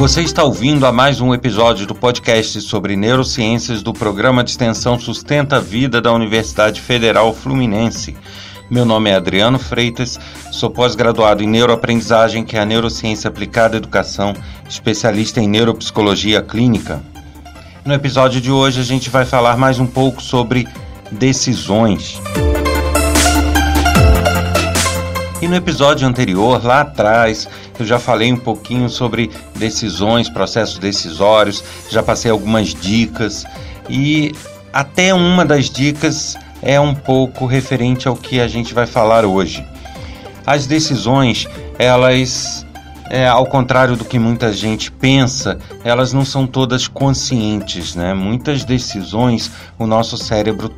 Você está ouvindo a mais um episódio do podcast sobre neurociências do programa de extensão Sustenta a Vida da Universidade Federal Fluminense. Meu nome é Adriano Freitas, sou pós-graduado em neuroaprendizagem, que é a neurociência aplicada à educação, especialista em neuropsicologia clínica. No episódio de hoje a gente vai falar mais um pouco sobre decisões. E no episódio anterior, lá atrás, eu já falei um pouquinho sobre decisões, processos decisórios, já passei algumas dicas e até uma das dicas é um pouco referente ao que a gente vai falar hoje. As decisões, elas, é, ao contrário do que muita gente pensa, elas não são todas conscientes, né? Muitas decisões o nosso cérebro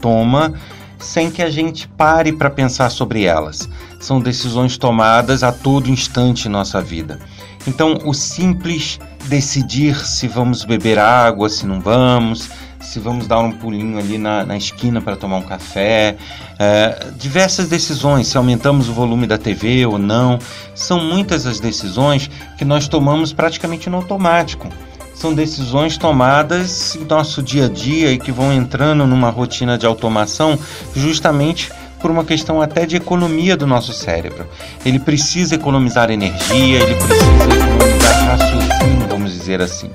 toma sem que a gente pare para pensar sobre elas. São decisões tomadas a todo instante em nossa vida. Então, o simples decidir se vamos beber água, se não vamos, se vamos dar um pulinho ali na, na esquina para tomar um café, é, diversas decisões, se aumentamos o volume da TV ou não, são muitas as decisões que nós tomamos praticamente no automático são decisões tomadas em nosso dia a dia e que vão entrando numa rotina de automação justamente por uma questão até de economia do nosso cérebro. Ele precisa economizar energia, ele precisa economizar raciocínio, vamos dizer assim.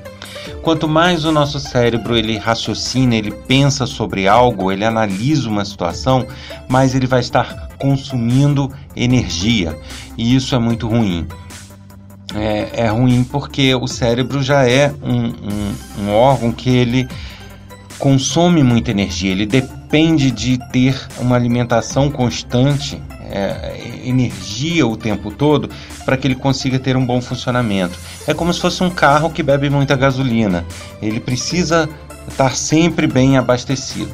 Quanto mais o nosso cérebro ele raciocina, ele pensa sobre algo, ele analisa uma situação, mais ele vai estar consumindo energia. E isso é muito ruim é, é ruim porque o cérebro já é um, um, um órgão que ele consome muita energia, ele depende de ter uma alimentação constante, é, energia o tempo todo, para que ele consiga ter um bom funcionamento. É como se fosse um carro que bebe muita gasolina, ele precisa estar sempre bem abastecido.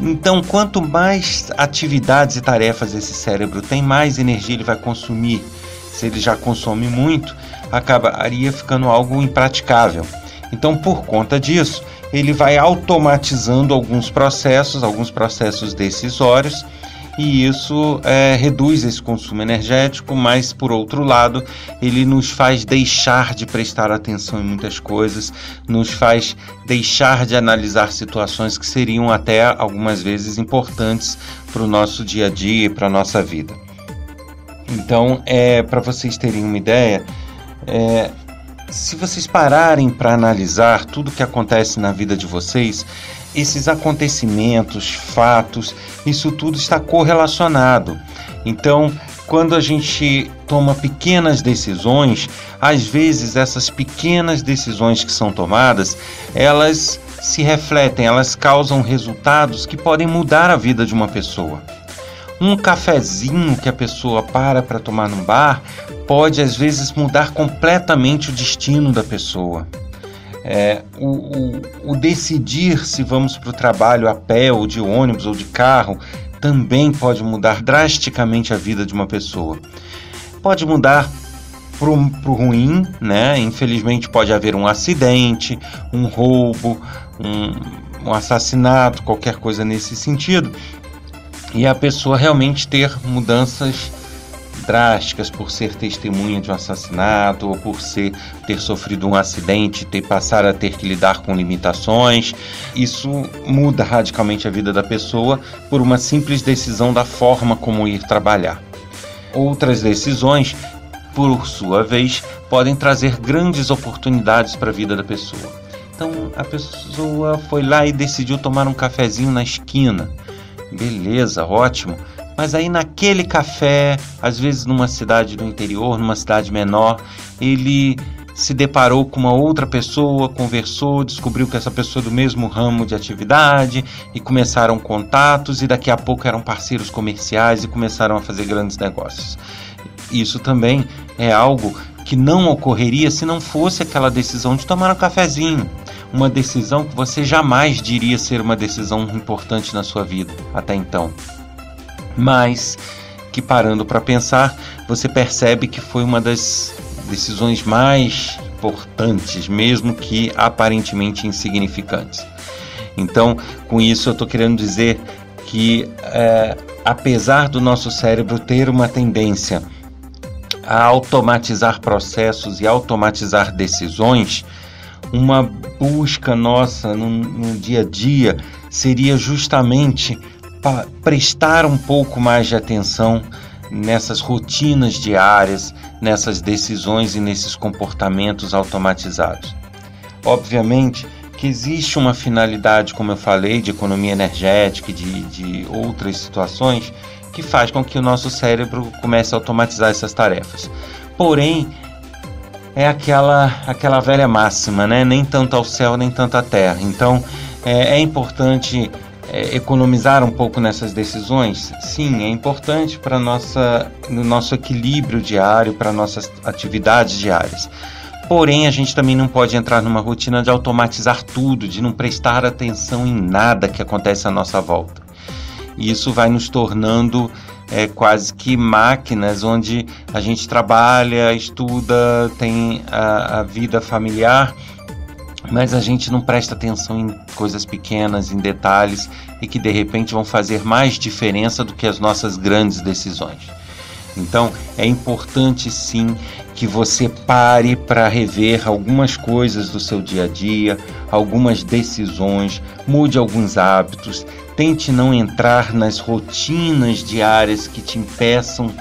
Então, quanto mais atividades e tarefas esse cérebro tem, mais energia ele vai consumir se ele já consome muito, acabaria ficando algo impraticável. Então, por conta disso, ele vai automatizando alguns processos, alguns processos decisórios, e isso é, reduz esse consumo energético, mas por outro lado, ele nos faz deixar de prestar atenção em muitas coisas, nos faz deixar de analisar situações que seriam até algumas vezes importantes para o nosso dia a dia e para a nossa vida. Então, é para vocês terem uma ideia, é, se vocês pararem para analisar tudo que acontece na vida de vocês, esses acontecimentos, fatos, isso tudo está correlacionado. Então, quando a gente toma pequenas decisões, às vezes essas pequenas decisões que são tomadas, elas se refletem, elas causam resultados que podem mudar a vida de uma pessoa. Um cafezinho que a pessoa para para tomar no bar pode às vezes mudar completamente o destino da pessoa. É, o, o, o decidir se vamos para o trabalho a pé ou de ônibus ou de carro também pode mudar drasticamente a vida de uma pessoa. Pode mudar para o ruim, né? Infelizmente pode haver um acidente, um roubo, um, um assassinato, qualquer coisa nesse sentido e a pessoa realmente ter mudanças drásticas por ser testemunha de um assassinato ou por ser ter sofrido um acidente, ter passar a ter que lidar com limitações. Isso muda radicalmente a vida da pessoa por uma simples decisão da forma como ir trabalhar. Outras decisões, por sua vez, podem trazer grandes oportunidades para a vida da pessoa. Então a pessoa foi lá e decidiu tomar um cafezinho na esquina Beleza, ótimo. Mas aí naquele café, às vezes numa cidade do interior, numa cidade menor, ele se deparou com uma outra pessoa, conversou, descobriu que essa pessoa é do mesmo ramo de atividade e começaram contatos e daqui a pouco eram parceiros comerciais e começaram a fazer grandes negócios. Isso também é algo que não ocorreria se não fosse aquela decisão de tomar um cafezinho, uma decisão que você jamais diria ser uma decisão importante na sua vida até então. Mas que parando para pensar, você percebe que foi uma das decisões mais importantes, mesmo que aparentemente insignificantes. Então, com isso, eu estou querendo dizer que, é, apesar do nosso cérebro ter uma tendência a automatizar processos e automatizar decisões, uma busca nossa no, no dia a dia seria justamente prestar um pouco mais de atenção nessas rotinas diárias, nessas decisões e nesses comportamentos automatizados. Obviamente que existe uma finalidade, como eu falei, de economia energética e de, de outras situações que faz com que o nosso cérebro comece a automatizar essas tarefas. Porém, é aquela, aquela velha máxima, né? Nem tanto ao céu, nem tanto à terra. Então, é, é importante é, economizar um pouco nessas decisões? Sim, é importante para nossa no nosso equilíbrio diário, para nossas atividades diárias. Porém, a gente também não pode entrar numa rotina de automatizar tudo, de não prestar atenção em nada que acontece à nossa volta. E isso vai nos tornando é, quase que máquinas onde a gente trabalha, estuda, tem a, a vida familiar mas a gente não presta atenção em coisas pequenas, em detalhes e que de repente vão fazer mais diferença do que as nossas grandes decisões. Então é importante sim que você pare para rever algumas coisas do seu dia a dia, algumas decisões, mude alguns hábitos, tente não entrar nas rotinas diárias que te impeçam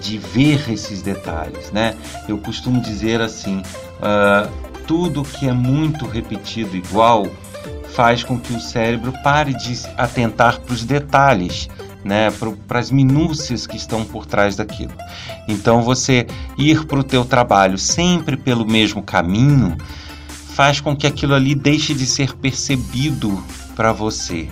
de ver esses detalhes, né? Eu costumo dizer assim. Uh, tudo que é muito repetido igual faz com que o cérebro pare de atentar para os detalhes, né, para as minúcias que estão por trás daquilo. Então você ir para o teu trabalho sempre pelo mesmo caminho faz com que aquilo ali deixe de ser percebido para você.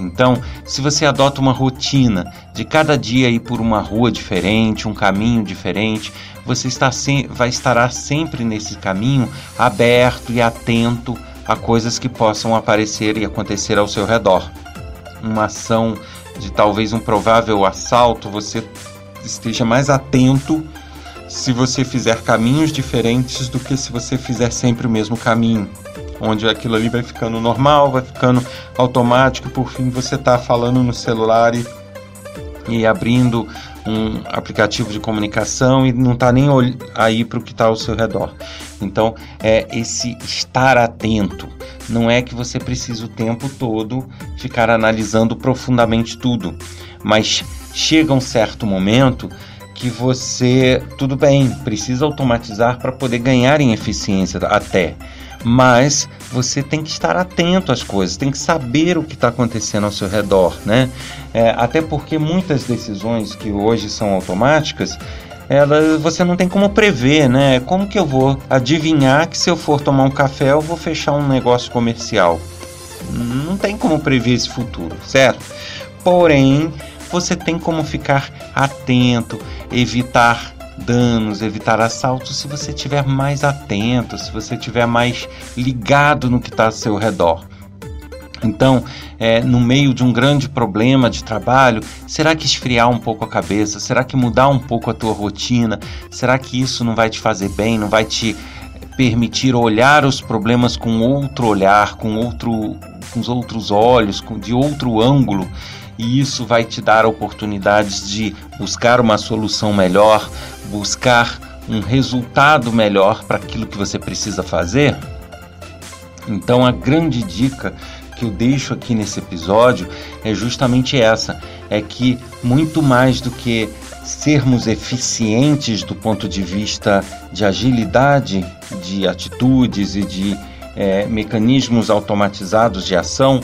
Então, se você adota uma rotina de cada dia ir por uma rua diferente, um caminho diferente, você está sem, vai estará sempre nesse caminho aberto e atento a coisas que possam aparecer e acontecer ao seu redor. Uma ação de talvez um provável assalto, você esteja mais atento se você fizer caminhos diferentes do que se você fizer sempre o mesmo caminho onde aquilo ali vai ficando normal, vai ficando automático, por fim você está falando no celular e, e abrindo um aplicativo de comunicação e não está nem aí para o que está ao seu redor. Então, é esse estar atento. Não é que você precisa o tempo todo ficar analisando profundamente tudo, mas chega um certo momento que você, tudo bem, precisa automatizar para poder ganhar em eficiência até mas você tem que estar atento às coisas, tem que saber o que está acontecendo ao seu redor, né? É, até porque muitas decisões que hoje são automáticas, ela, você não tem como prever, né? Como que eu vou adivinhar que se eu for tomar um café eu vou fechar um negócio comercial? Não tem como prever esse futuro, certo? Porém, você tem como ficar atento, evitar danos, evitar assaltos se você estiver mais atento, se você estiver mais ligado no que está ao seu redor. Então, é, no meio de um grande problema de trabalho, será que esfriar um pouco a cabeça? Será que mudar um pouco a tua rotina? Será que isso não vai te fazer bem? Não vai te permitir olhar os problemas com outro olhar, com outro, com os outros olhos, com, de outro ângulo? E isso vai te dar oportunidades de buscar uma solução melhor, buscar um resultado melhor para aquilo que você precisa fazer? Então, a grande dica que eu deixo aqui nesse episódio é justamente essa: é que muito mais do que sermos eficientes do ponto de vista de agilidade de atitudes e de é, mecanismos automatizados de ação,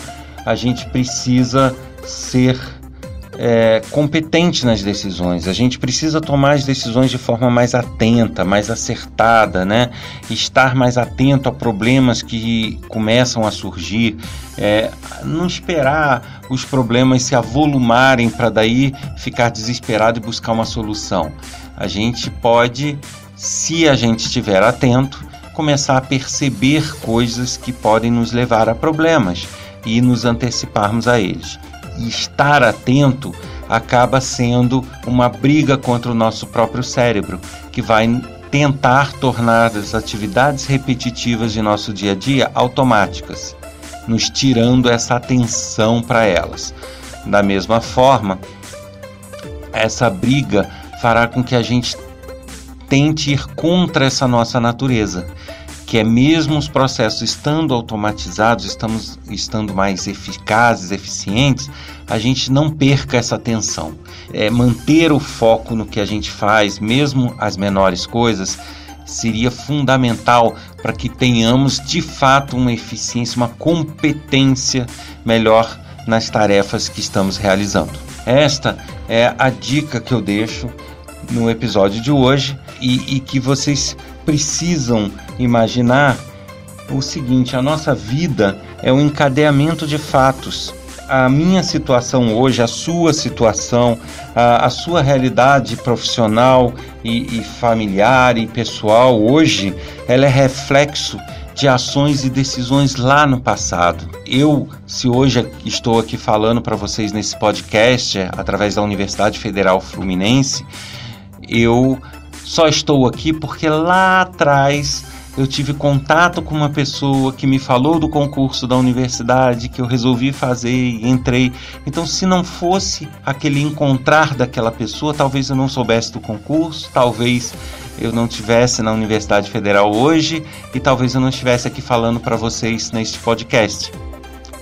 a gente precisa ser é, competente nas decisões. A gente precisa tomar as decisões de forma mais atenta, mais acertada, né? Estar mais atento a problemas que começam a surgir, é, não esperar os problemas se avolumarem para daí ficar desesperado e buscar uma solução. A gente pode, se a gente estiver atento, começar a perceber coisas que podem nos levar a problemas e nos anteciparmos a eles e estar atento acaba sendo uma briga contra o nosso próprio cérebro, que vai tentar tornar as atividades repetitivas de nosso dia a dia automáticas, nos tirando essa atenção para elas. Da mesma forma, essa briga fará com que a gente tente ir contra essa nossa natureza, que é mesmo os processos estando automatizados, estamos estando mais eficazes, eficientes, a gente não perca essa atenção. É, manter o foco no que a gente faz, mesmo as menores coisas, seria fundamental para que tenhamos de fato uma eficiência, uma competência melhor nas tarefas que estamos realizando. Esta é a dica que eu deixo no episódio de hoje e, e que vocês precisam imaginar o seguinte: a nossa vida é um encadeamento de fatos. A minha situação hoje, a sua situação, a, a sua realidade profissional e, e familiar e pessoal hoje, ela é reflexo de ações e decisões lá no passado. Eu, se hoje estou aqui falando para vocês nesse podcast através da Universidade Federal Fluminense, eu só estou aqui porque lá atrás eu tive contato com uma pessoa que me falou do concurso da universidade que eu resolvi fazer e entrei. Então, se não fosse aquele encontrar daquela pessoa, talvez eu não soubesse do concurso, talvez eu não tivesse na Universidade Federal hoje e talvez eu não estivesse aqui falando para vocês neste podcast.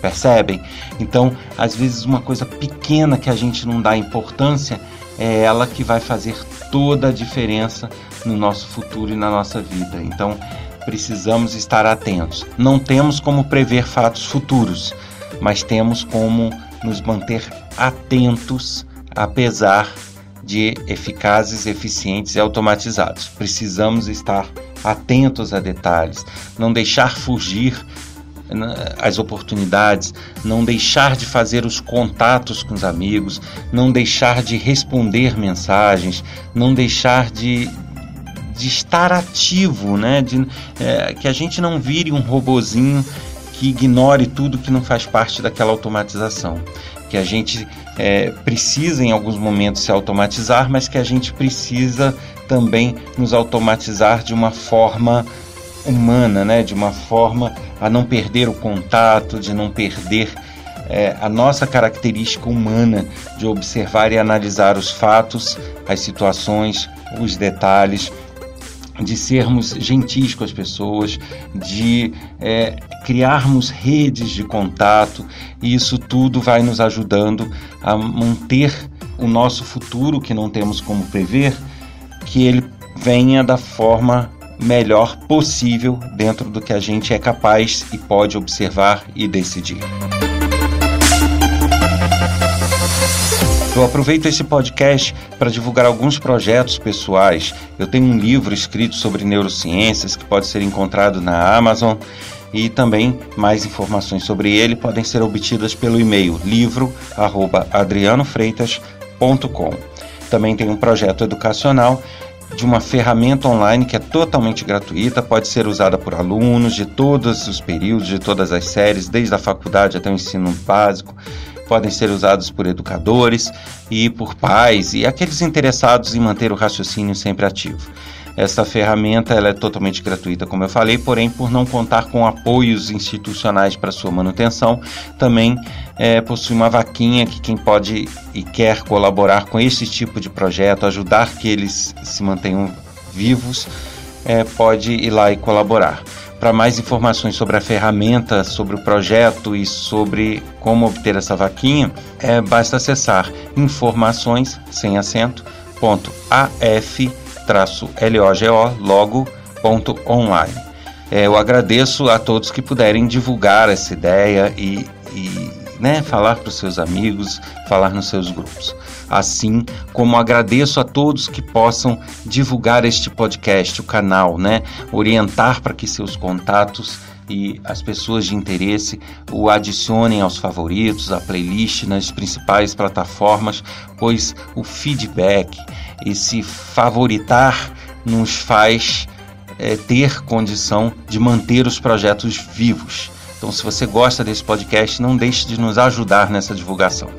Percebem? Então, às vezes uma coisa pequena que a gente não dá importância é ela que vai fazer toda a diferença no nosso futuro e na nossa vida. Então, precisamos estar atentos. Não temos como prever fatos futuros, mas temos como nos manter atentos, apesar de eficazes, eficientes e automatizados. Precisamos estar atentos a detalhes, não deixar fugir as oportunidades, não deixar de fazer os contatos com os amigos, não deixar de responder mensagens, não deixar de, de estar ativo, né? De, é, que a gente não vire um robozinho que ignore tudo que não faz parte daquela automatização. Que a gente é, precisa em alguns momentos se automatizar, mas que a gente precisa também nos automatizar de uma forma humana, né? de uma forma a não perder o contato, de não perder é, a nossa característica humana de observar e analisar os fatos, as situações, os detalhes, de sermos gentis com as pessoas, de é, criarmos redes de contato, e isso tudo vai nos ajudando a manter o nosso futuro, que não temos como prever, que ele venha da forma melhor possível dentro do que a gente é capaz e pode observar e decidir. Eu aproveito esse podcast para divulgar alguns projetos pessoais. Eu tenho um livro escrito sobre neurociências que pode ser encontrado na Amazon e também mais informações sobre ele podem ser obtidas pelo e-mail livro@adrianofreitas.com. Também tem um projeto educacional de uma ferramenta online que é totalmente gratuita, pode ser usada por alunos de todos os períodos, de todas as séries, desde a faculdade até o ensino básico. Podem ser usados por educadores e por pais e aqueles interessados em manter o raciocínio sempre ativo. Essa ferramenta ela é totalmente gratuita, como eu falei, porém, por não contar com apoios institucionais para sua manutenção, também é, possui uma vaquinha que quem pode e quer colaborar com esse tipo de projeto, ajudar que eles se mantenham vivos, é, pode ir lá e colaborar. Para mais informações sobre a ferramenta, sobre o projeto e sobre como obter essa vaquinha, é, basta acessar informações sem acento, ponto af logo.online. É, eu agradeço a todos que puderem divulgar essa ideia e, e né, falar para os seus amigos, falar nos seus grupos. Assim como agradeço a todos que possam divulgar este podcast, o canal, né, orientar para que seus contatos e as pessoas de interesse o adicionem aos favoritos, à playlist nas principais plataformas, pois o feedback, esse favoritar, nos faz é, ter condição de manter os projetos vivos. Então, se você gosta desse podcast, não deixe de nos ajudar nessa divulgação.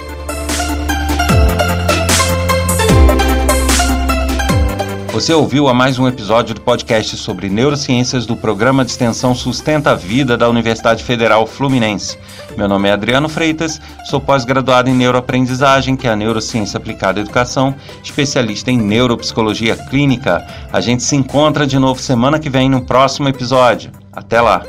Você ouviu a mais um episódio do podcast sobre neurociências do programa de extensão Sustenta a Vida da Universidade Federal Fluminense. Meu nome é Adriano Freitas, sou pós-graduado em neuroaprendizagem, que é a neurociência aplicada à educação, especialista em neuropsicologia clínica. A gente se encontra de novo semana que vem no próximo episódio. Até lá!